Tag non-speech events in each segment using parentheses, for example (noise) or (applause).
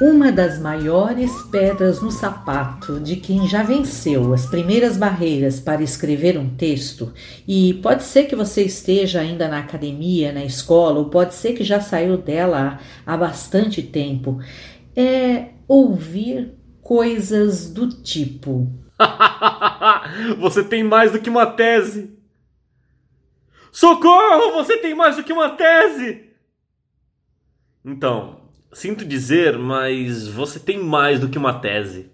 Uma das maiores pedras no sapato de quem já venceu as primeiras barreiras para escrever um texto, e pode ser que você esteja ainda na academia, na escola, ou pode ser que já saiu dela há bastante tempo, é ouvir coisas do tipo: (laughs) Você tem mais do que uma tese! Socorro! Você tem mais do que uma tese! Então, Sinto dizer, mas você tem mais do que uma tese.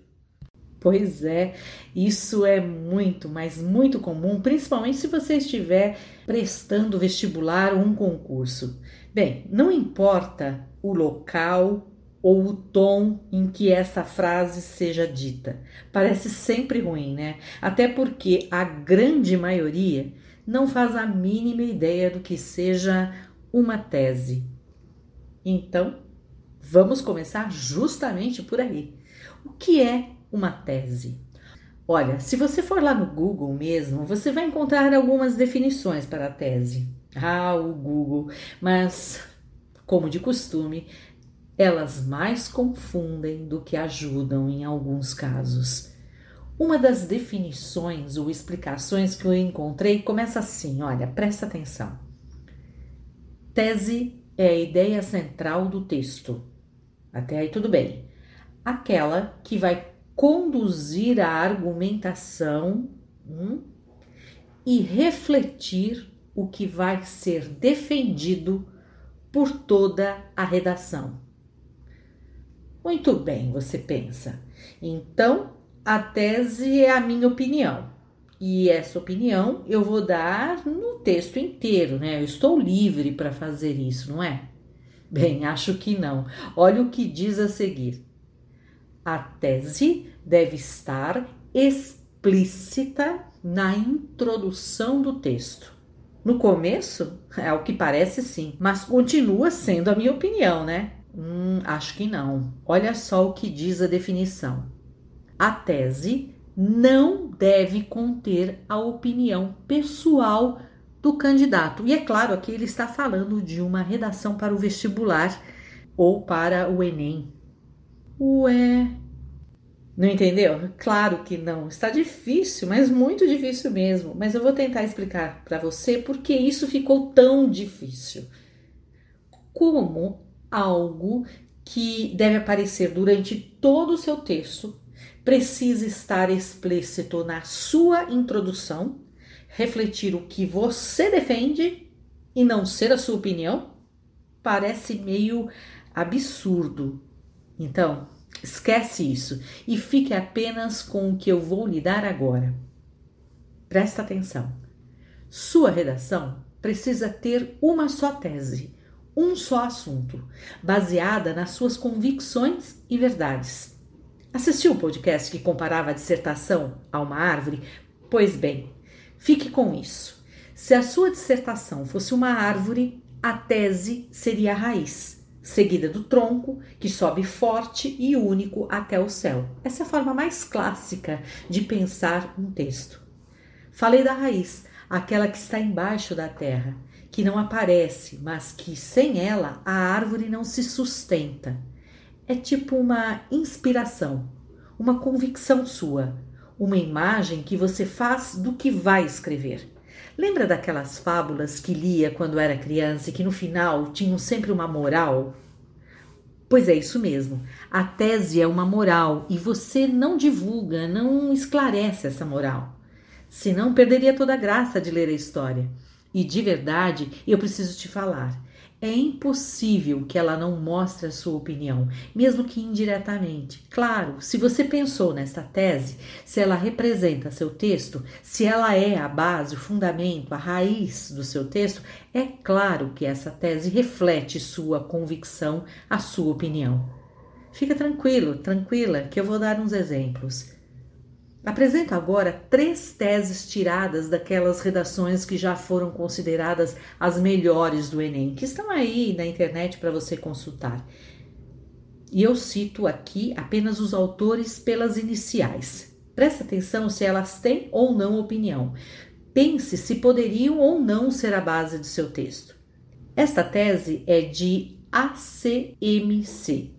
Pois é, isso é muito, mas muito comum, principalmente se você estiver prestando vestibular ou um concurso. Bem, não importa o local ou o tom em que essa frase seja dita. Parece sempre ruim, né? Até porque a grande maioria não faz a mínima ideia do que seja uma tese. Então, Vamos começar justamente por aí. O que é uma tese? Olha, se você for lá no Google mesmo, você vai encontrar algumas definições para a tese. Ah, o Google, mas como de costume, elas mais confundem do que ajudam em alguns casos. Uma das definições ou explicações que eu encontrei começa assim: olha, presta atenção. Tese é a ideia central do texto até aí tudo bem. Aquela que vai conduzir a argumentação hum, e refletir o que vai ser defendido por toda a redação. Muito bem, você pensa. Então, a tese é a minha opinião. E essa opinião eu vou dar no texto inteiro, né? Eu estou livre para fazer isso, não é? Bem, acho que não. Olha o que diz a seguir. A tese deve estar explícita na introdução do texto. No começo, é o que parece sim, mas continua sendo a minha opinião, né? Hum, acho que não. Olha só o que diz a definição. A tese não deve conter a opinião pessoal do candidato. E é claro, aqui ele está falando de uma redação para o vestibular ou para o Enem. Ué. Não entendeu? Claro que não. Está difícil, mas muito difícil mesmo. Mas eu vou tentar explicar para você por que isso ficou tão difícil. Como algo que deve aparecer durante todo o seu texto precisa estar explícito na sua introdução refletir o que você defende e não ser a sua opinião parece meio absurdo. Então, esquece isso e fique apenas com o que eu vou lhe dar agora. Presta atenção. Sua redação precisa ter uma só tese, um só assunto, baseada nas suas convicções e verdades. Assistiu o podcast que comparava a dissertação a uma árvore? Pois bem, Fique com isso. Se a sua dissertação fosse uma árvore, a tese seria a raiz, seguida do tronco, que sobe forte e único até o céu. Essa é a forma mais clássica de pensar um texto. Falei da raiz, aquela que está embaixo da terra, que não aparece, mas que sem ela a árvore não se sustenta. É tipo uma inspiração, uma convicção sua, uma imagem que você faz do que vai escrever. Lembra daquelas fábulas que lia quando era criança e que no final tinham sempre uma moral? Pois é, isso mesmo. A tese é uma moral e você não divulga, não esclarece essa moral. Senão perderia toda a graça de ler a história. E de verdade, eu preciso te falar. É impossível que ela não mostre a sua opinião, mesmo que indiretamente. Claro, se você pensou nesta tese, se ela representa seu texto, se ela é a base, o fundamento, a raiz do seu texto, é claro que essa tese reflete sua convicção, a sua opinião. Fica tranquilo, tranquila, que eu vou dar uns exemplos. Apresento agora três teses tiradas daquelas redações que já foram consideradas as melhores do Enem, que estão aí na internet para você consultar. E eu cito aqui apenas os autores pelas iniciais. Preste atenção se elas têm ou não opinião. Pense se poderiam ou não ser a base do seu texto. Esta tese é de ACMC,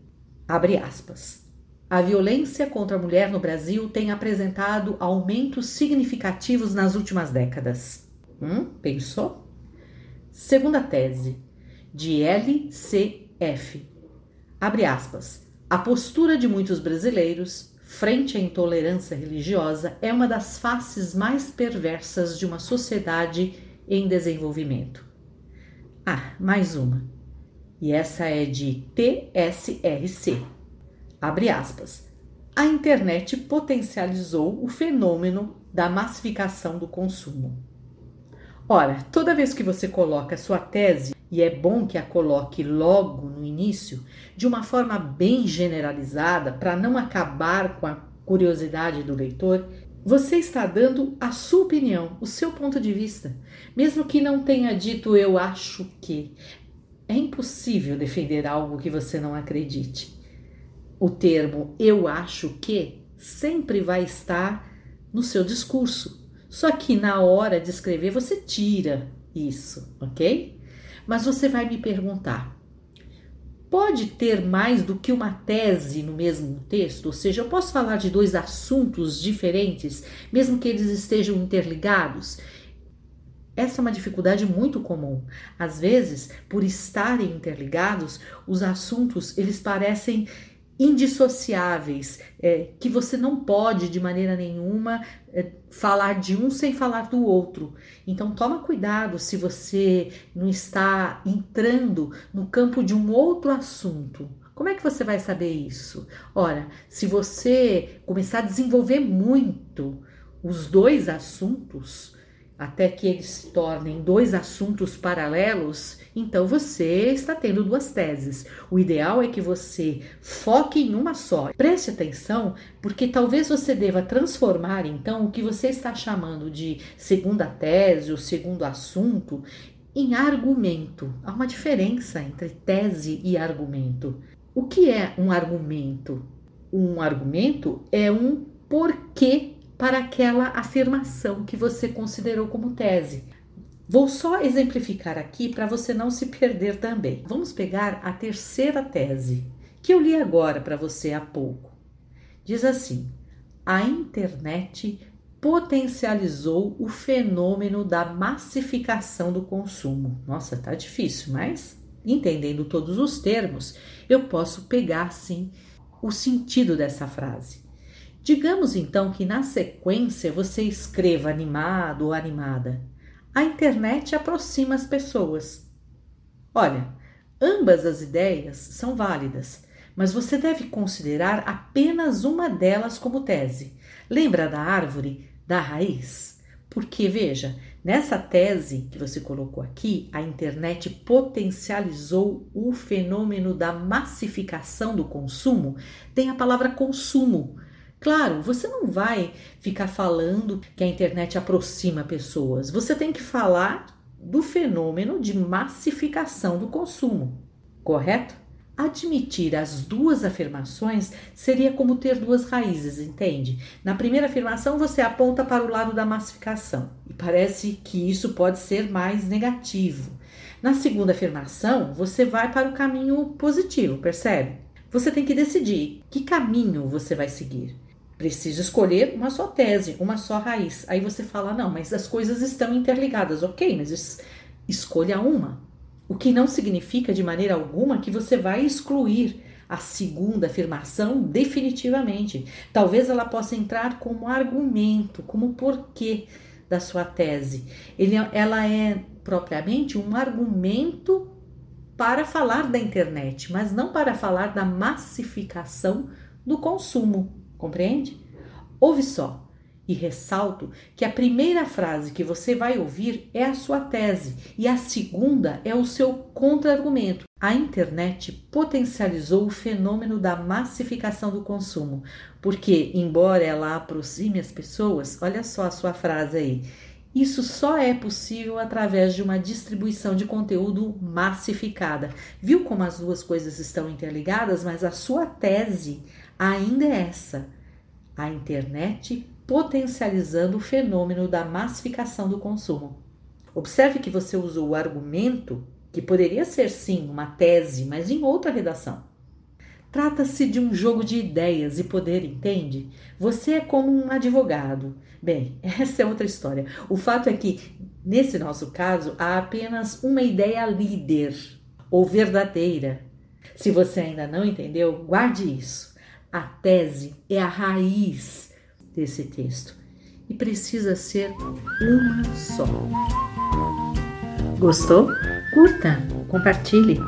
Abre aspas. A violência contra a mulher no Brasil tem apresentado aumentos significativos nas últimas décadas. Hum, pensou? Segunda tese, de LCF. Abre aspas. A postura de muitos brasileiros frente à intolerância religiosa é uma das faces mais perversas de uma sociedade em desenvolvimento. Ah, mais uma. E essa é de TSRC. Abre aspas. A internet potencializou o fenômeno da massificação do consumo. Ora, toda vez que você coloca sua tese, e é bom que a coloque logo no início, de uma forma bem generalizada, para não acabar com a curiosidade do leitor, você está dando a sua opinião, o seu ponto de vista, mesmo que não tenha dito eu acho que. É impossível defender algo que você não acredite. O termo eu acho que sempre vai estar no seu discurso, só que na hora de escrever você tira isso, ok? Mas você vai me perguntar: pode ter mais do que uma tese no mesmo texto? Ou seja, eu posso falar de dois assuntos diferentes, mesmo que eles estejam interligados? Essa é uma dificuldade muito comum. Às vezes, por estarem interligados, os assuntos eles parecem indissociáveis, é, que você não pode de maneira nenhuma é, falar de um sem falar do outro. Então toma cuidado se você não está entrando no campo de um outro assunto. Como é que você vai saber isso? Ora, se você começar a desenvolver muito os dois assuntos, até que eles se tornem dois assuntos paralelos, então você está tendo duas teses. O ideal é que você foque em uma só. Preste atenção, porque talvez você deva transformar então o que você está chamando de segunda tese ou segundo assunto em argumento. Há uma diferença entre tese e argumento. O que é um argumento? Um argumento é um porquê para aquela afirmação que você considerou como tese. Vou só exemplificar aqui para você não se perder também. Vamos pegar a terceira tese, que eu li agora para você há pouco. Diz assim: a internet potencializou o fenômeno da massificação do consumo. Nossa, tá difícil, mas entendendo todos os termos, eu posso pegar sim o sentido dessa frase. Digamos então que na sequência você escreva animado ou animada. A internet aproxima as pessoas. Olha, ambas as ideias são válidas, mas você deve considerar apenas uma delas como tese. Lembra da árvore, da raiz? Porque veja, nessa tese que você colocou aqui, a internet potencializou o fenômeno da massificação do consumo, tem a palavra consumo Claro, você não vai ficar falando que a internet aproxima pessoas. Você tem que falar do fenômeno de massificação do consumo, correto? Admitir as duas afirmações seria como ter duas raízes, entende? Na primeira afirmação, você aponta para o lado da massificação e parece que isso pode ser mais negativo. Na segunda afirmação, você vai para o caminho positivo, percebe? Você tem que decidir que caminho você vai seguir. Preciso escolher uma só tese, uma só raiz. Aí você fala, não, mas as coisas estão interligadas. Ok, mas escolha uma. O que não significa de maneira alguma que você vai excluir a segunda afirmação definitivamente. Talvez ela possa entrar como argumento, como porquê da sua tese. Ele, ela é propriamente um argumento para falar da internet, mas não para falar da massificação do consumo. Compreende? Ouve só. E ressalto que a primeira frase que você vai ouvir é a sua tese e a segunda é o seu contra-argumento. A internet potencializou o fenômeno da massificação do consumo, porque, embora ela aproxime as pessoas, olha só a sua frase aí, isso só é possível através de uma distribuição de conteúdo massificada. Viu como as duas coisas estão interligadas, mas a sua tese ainda é essa: a internet potencializando o fenômeno da massificação do consumo. Observe que você usou o argumento, que poderia ser sim uma tese, mas em outra redação. Trata-se de um jogo de ideias e poder, entende? Você é como um advogado. Bem, (laughs) essa é outra história. O fato é que, nesse nosso caso, há apenas uma ideia líder ou verdadeira. Se você ainda não entendeu, guarde isso. A tese é a raiz desse texto e precisa ser uma só. Gostou? Curta, compartilhe